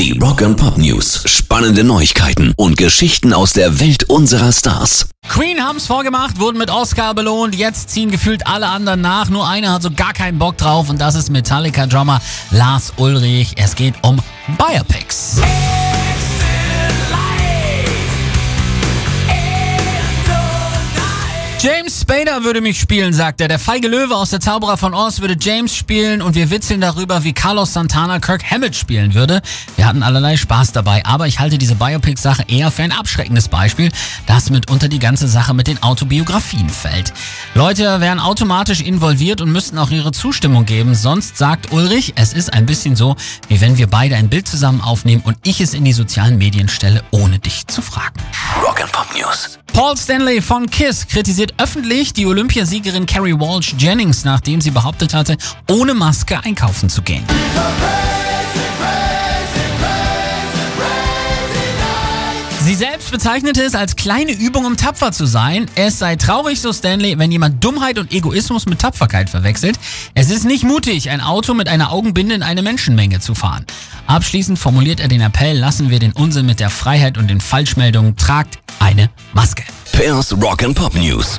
Die Rock and Pop News. Spannende Neuigkeiten und Geschichten aus der Welt unserer Stars. Queen haben's vorgemacht, wurden mit Oscar belohnt. Jetzt ziehen gefühlt alle anderen nach. Nur einer hat so gar keinen Bock drauf und das ist Metallica-Drummer Lars Ulrich. Es geht um Biopics. James Spader würde mich spielen, sagt er. Der feige Löwe aus der Zauberer von Oz würde James spielen und wir witzeln darüber, wie Carlos Santana Kirk Hammett spielen würde. Wir hatten allerlei Spaß dabei, aber ich halte diese Biopic-Sache eher für ein abschreckendes Beispiel, das mitunter die ganze Sache mit den Autobiografien fällt. Leute wären automatisch involviert und müssten auch ihre Zustimmung geben, sonst sagt Ulrich, es ist ein bisschen so, wie wenn wir beide ein Bild zusammen aufnehmen und ich es in die sozialen Medien stelle, ohne dich zu fragen. Pop News. Paul Stanley von KISS kritisiert öffentlich die Olympiasiegerin Carrie Walsh Jennings, nachdem sie behauptet hatte, ohne Maske einkaufen zu gehen. Sie selbst bezeichnete es als kleine Übung, um tapfer zu sein. Es sei traurig, so Stanley, wenn jemand Dummheit und Egoismus mit Tapferkeit verwechselt. Es ist nicht mutig, ein Auto mit einer Augenbinde in eine Menschenmenge zu fahren. Abschließend formuliert er den Appell, lassen wir den Unsinn mit der Freiheit und den Falschmeldungen, tragt eine Maske. Pairs Rock and Pop News.